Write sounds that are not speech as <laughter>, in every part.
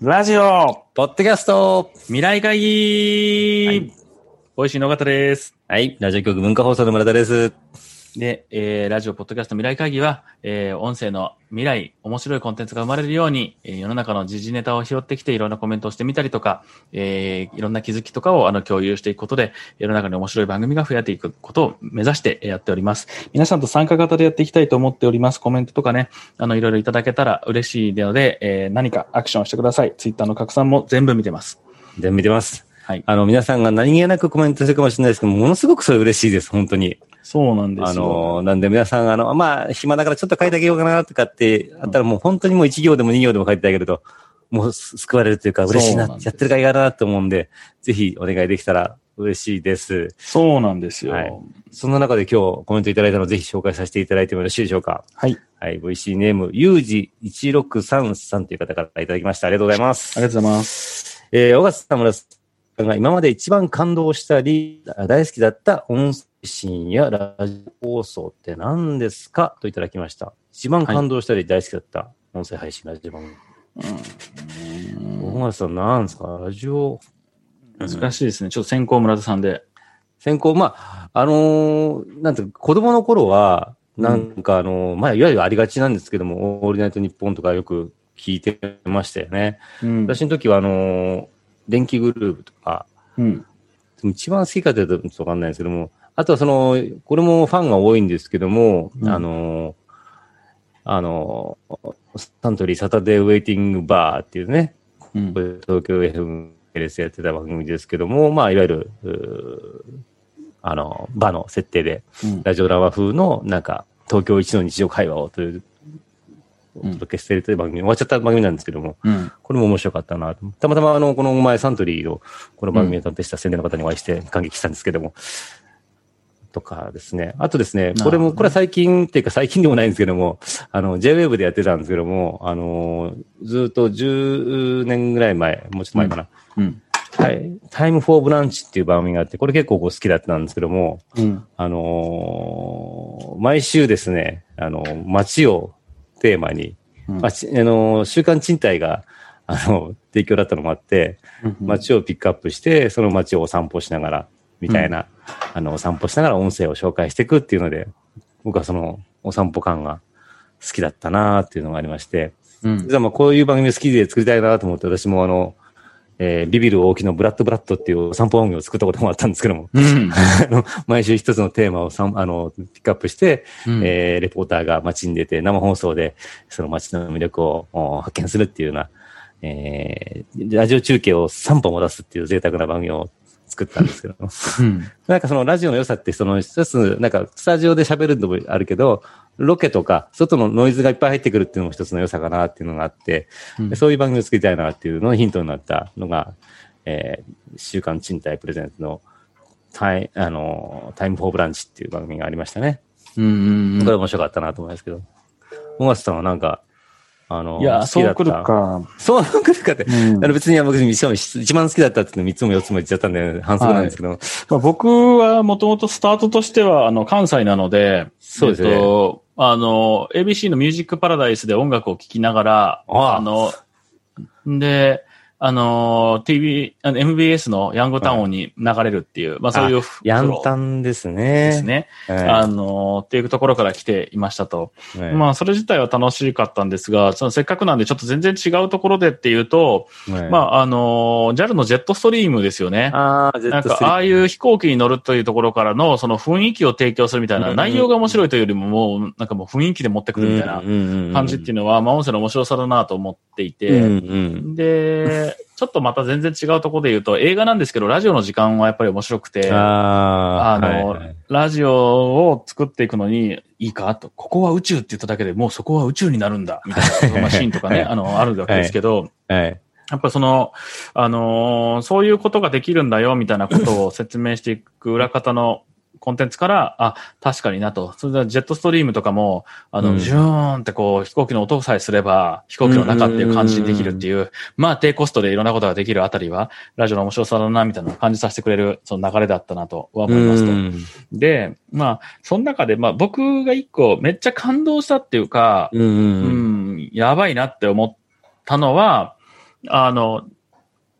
ラジオポッドキャスト未来会議、はいおいしい野方です。はい。ラジオ局文化放送の村田です。で、えー、ラジオ、ポッドキャスト未来会議は、えー、音声の未来、面白いコンテンツが生まれるように、えー、世の中の時事ネタを拾ってきて、いろんなコメントをしてみたりとか、えー、いろんな気づきとかをあの共有していくことで、世の中に面白い番組が増えていくことを目指してやっております。皆さんと参加型でやっていきたいと思っております。コメントとかね、あの、いろいろいただけたら嬉しいので、えー、何かアクションしてください。ツイッターの拡散も全部見てます。全部見てます。はい。あの、皆さんが何気なくコメントするかもしれないですけど、ものすごくそれ嬉しいです、本当に。そうなんですよ。あの、なんで皆さん、あの、まあ、暇だからちょっと書いてあげようかなとかって、あったらもう本当にもう1行でも2行でも書いてあげると、もう救われるというか嬉しいな、やってる甲斐があるなと思うんで、ぜひお願いできたら嬉しいです。そうなんですよ。はいそんな中で今日コメントいただいたのをぜひ紹介させていただいてもよろしいでしょうか？はい。はい。VC ネーム、ゆうじ1633という方からいただきました。ありがとうございます。ありがとうございます。えー、小笠村さんが今まで一番感動したり、大好きだった音声信やラジオ放送って何ですか？といただきました。一番感動したり大好きだった音声配信ラジオ番組。小笠さん何ですか？ラジオ、難しいですね。ちょっと先行村田さんで。先行、まあ、あのーなんていうか、子供の頃は、なんかあのーまあ、いわゆるありがちなんですけども、オールナイトニッポンとかよく聞いてましたよね。うん私の時は、あのー電気グループとか、うん。一番好きかというとちょっとわかんないですけども、あとはその、これもファンが多いんですけども、うん。あのーあのーサントリーサタデーウェイティングバーっていうね、うん。これ東京 FM でやってた番組ですけども、まあ、いわゆる、あの、場の設定で、うん。ラジオドラマ風の、なんか、東京一の日常会話をという、お届けしているという番組、終わっちゃった番組なんですけども、うん。これも面白かったなと。たまたま、あの、この前サントリーの、この番組を担当した宣伝の方にお会いして感激したんですけども、とかですね。あとですね、これも、これは最近っていうか最近でもないんですけども、あの、JWAVE でやってたんですけども、あの、ずっと10年ぐらい前、もうちょっと前かな。うん。はい。タイムフォーブランチっていう番組があって、これ結構こう好きだったんですけども、うん。あのー毎週ですね、あの、街をテーマに、うん。まあちあのー週刊賃貸が、あの、提供だったのもあって、街をピックアップして、その街をお散歩しながら、みたいな、あの、お散歩しながら音声を紹介していくっていうので、僕はその、お散歩感が好きだったなっていうのがありまして、うん。実はまあこういう番組好きで作りたいなと思って、私もあの、えービビる大きのブラッドブラッドっていうお散歩番組を作ったこともあったんですけども、うん。<laughs> あの毎週一つのテーマをさんあのピックアップして、うんえーレポーターが街に出て生放送でその街の魅力をお発見するっていうような、えーラジオ中継を3本も出すっていう贅沢な番組を作ったんですけど、うん。なんかそのラジオの良さって、その一つ、なんかスタジオで喋るのもあるけど、ロケとか外のノイズがいっぱい入ってくるっていうのも一つの良さかなっていうのがあって、うんでそういう番組を作りたいなっていうののヒントになったのが、えー週刊賃貸プレゼンツのタイあのタイムフォーブランチっていう番組がありましたね。うん。これ面白かったなと思いますけど。小松さんはなんか、あの、いや、そう来る。か。そう来るかって。うんあの別に僕、しかも一番好きだったっていうの3つも4つも言っちゃったんで、反則なんですけど、まあ、僕はもともとスタートとしては、あの、関西なので、そうですねえっと、あの、ABC のミュージックパラダイスで音楽を聴きながら、ああの、で、あの、TV、あの MBS のヤングタウンに流れるっていう、まあそういうフヤンタンですね。ですね。はい。あの、っていうところから来ていましたと。はいまあ、それ自体は楽しかったんですが、そのせっかくなんでちょっと全然違うところでっていうと、はいまあ、あの、JAL のジェットストリームですよね。ああ、ジェなんか、ットストリームああいう飛行機に乗るというところからの、その雰囲気を提供するみたいな、うん内容が面白いというよりも、もう、なんかもう雰囲気で持ってくるみたいな感じっていうのは、まあ、音声の面白さだなと思っていて、で、<laughs> ちょっとまた全然違うところで言うと、映画なんですけど、ラジオの時間はやっぱり面白くて、あの、はいはい。ラジオを作っていくのに、いいかと、ここは宇宙って言っただけでもうそこは宇宙になるんだ、みたいな、まあ <laughs> シーンとかね、あの、あるわけですけど、はい。やっぱその、あのーそういうことができるんだよ、みたいなことを説明していく裏方のコンテンツから、あ、確かになと。それでジェットストリームとかも、あの、うんジューンってこう、飛行機の音さえすれば、飛行機の中っていう感じにできるっていう、まあ低コストでいろんなことができるあたりは、ラジオの面白さだな、みたいなのを感じさせてくれる、その流れだったなとは思いますと。うんで、まあ、その中で、まあ僕が一個めっちゃ感動したっていうか、うんううんん、やばいなって思ったのは、あの、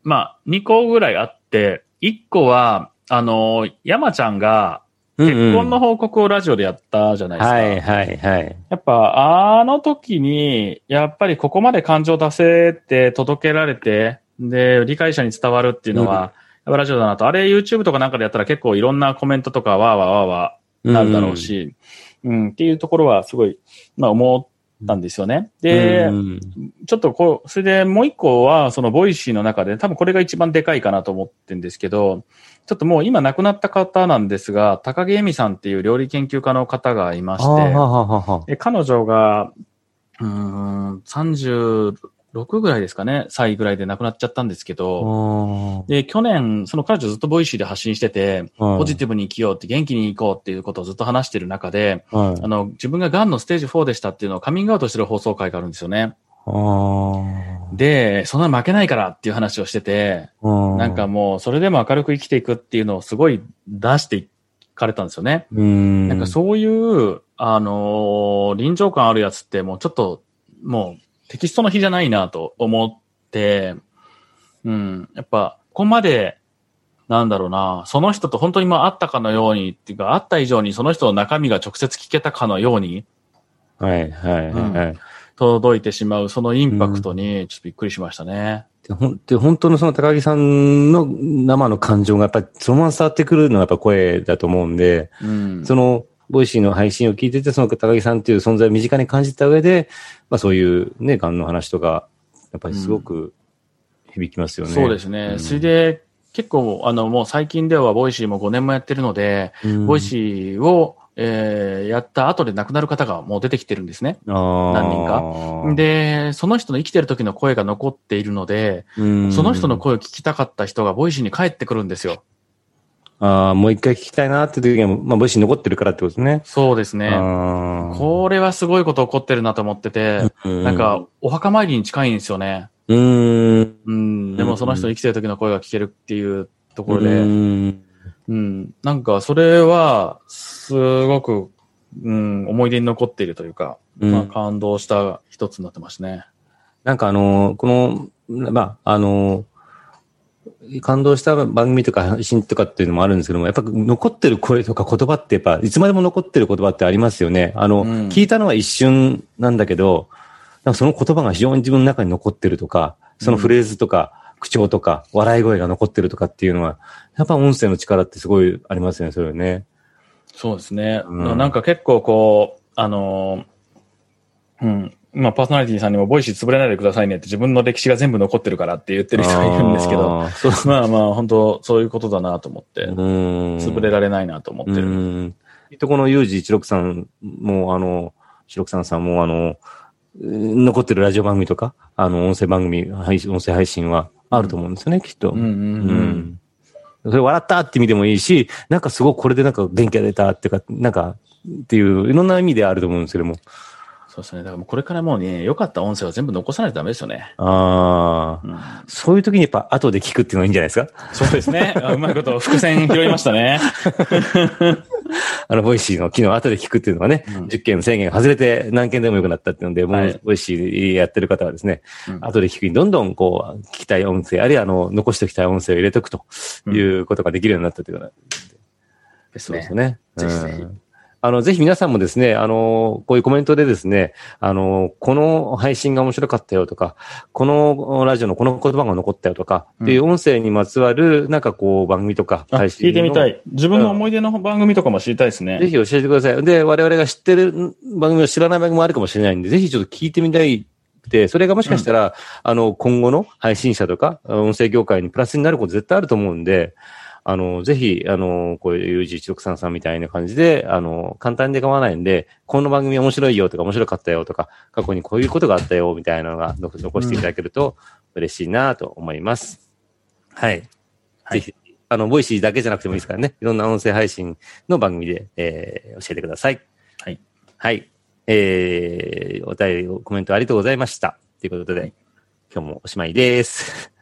まあ、2個ぐらいあって、1個は、あの、山ちゃんが結婚の報告をラジオでやったじゃないですか。はいはいはい。やっぱ、あの時に、やっぱりここまで感情出せて届けられて、で、理解者に伝わるっていうのは、やっぱラジオだなと。あれ YouTube とかなんかでやったら結構いろんなコメントとかわーわーわーわーなるだろうし、うん、っていうところはすごい、まあ思ったんですよね。で、うんちょっとこう、それでもう一個は、その Voicy の中で、多分これが一番でかいかなと思ってるんですけど、ちょっともう今亡くなった方なんですが、高木ゑみさんっていう料理研究家の方がいまして、彼女が、うーん、36ぐらいですかね、歳ぐらいで亡くなっちゃったんですけど、で、去年、その彼女ずっと Voicy で発信してて、ポジティブに生きようって元気に行こうっていうことをずっと話してる中で、はい。あの、自分が癌のステージ4でしたっていうのをカミングアウトしてる放送回があるんですよね。で、そんな負けないからっていう話をしてて、うんなんかもうそれでも明るく生きていくっていうのをすごい出していかれたんですよね。うん。なんかそういう、あのー臨場感あるやつってもうちょっと、もうテキストの日じゃないなと思って、うん、やっぱ、ここまで、なんだろうな、その人と本当にまあ会ったかのようにっていうか、会った以上にその人の中身が直接聞けたかのようにはいはいはいはい。届いてしまう、そのインパクトにちょっとびっくりしましたね。でほんで本当のその高木さんの生の感情がやっぱりそのまま伝わってくるのがやっぱ声だと思うんで、うん。その、 Voicy の配信を聞いてて、その高木さんっていう存在を身近に感じた上で、まあそういうね、癌の話とか、やっぱりすごく響きますよね。そうですね。うんそれで、結構、あの、もう最近では Voicy も5年もやってるので、うん Voicy を、えーやった後で亡くなる方がもう出てきてるんですね。何何人か。、で、その人の生きてる時の声が残っているので、うんその人の声を聞きたかった人が Voicy に帰ってくるんですよ。ああ、もう一回聞きたいなって時には、まあ、 Voicy に残ってるからってことですね。そうですね。あこれはすごいこと起こってるなと思ってて、ーなんか、、お墓参りに近いんですよね。うーん。うん。でもその人の生きてる時の声が聞けるっていうところで、うんうん。なんか、それは、すごく、うん、思い出に残っているというか、うんまあ、感動した一つになってますね。なんかあの、この、まあ、あの、感動した番組とか配信とかっていうのもあるんですけども、やっぱ残ってる声とか言葉ってやっぱ、いつまでも残ってる言葉ってありますよね。あの、うん聞いたのは一瞬なんだけど、なんかその言葉が非常に自分の中に残ってるとか、そのフレーズとか、口調とか、笑い声が残ってるとかっていうのは、やっぱ音声の力ってすごいありますよね、それはね。そうですね。うんなんか結構こう、あのーうん。まあ、パーソナリティさんにも、 Voicy 潰れないでくださいねって自分の歴史が全部残ってるからって言ってる人がいるんですけど、あ。まあまあ、本当そういうことだなと思って、うん潰れられないなと思ってうる。ん。きっとこの UG163さんも、あの、163さんも、あの、うん残ってるラジオ番組とか、あの、音声番組、配信音声配信はあると思うんですよね、きっと。うんうんうん。うんそれ笑ったって意味でもいいし、なんかすごくこれでなんか元気が出たっていうか、なんか、っていう、いろんな意味であると思うんですけども。そうですね。だからもうこれからもうね、良かった音声は全部残さないとダメですよね。ああ、うん、そういう時にやっぱ後で聞くっていうのがいいんじゃないですか？そうですね。あうまいこと伏線拾いましたね。<laughs> あの、 Voicy の機能後で聞くっていうのがね、うん10件の制限外れて何件でも良くなったっていうので、もうはい、 Voicy やってる方はですね、うん後で聞くにどんどんこう、聞きたい音声、あるいはあの、残しておきたい音声を入れておくということができるようになったというような、ですねそうです。ね。ぜひぜひうんあの、ぜひ皆さんもですね、あの、こういうコメントでですね、あの、この配信が面白かったよとか、このラジオのこの言葉が残ったよとか、うんっていう音声にまつわる、なんかこう、番組とか、あ配信聞いてみたのい。自分の思い出の番組とかも知りたいですね。ぜひ教えてください。で、我々が知ってる番組を知らない番組もあるかもしれないんで、ぜひちょっと聞いてみたいで、それがもしかしたら、あの、今後の配信者とか、音声業界にプラスになること絶対あると思うんで、あの、ぜひ、あの、こういう UG163 さんみたいな感じで、あの、簡単で構わないんで、この番組面白いよとか、面白かったよとか、過去にこういうことがあったよみたいなのが残残していただけると嬉しいなと思います。はい。はいぜひ、あの、 Voicy だけじゃなくてもいいですからね、いろんな音声配信の番組で、えー教えてください。はい。はい。えー、お便り、コメントありがとうございました。ということで、はい今日もおしまいです。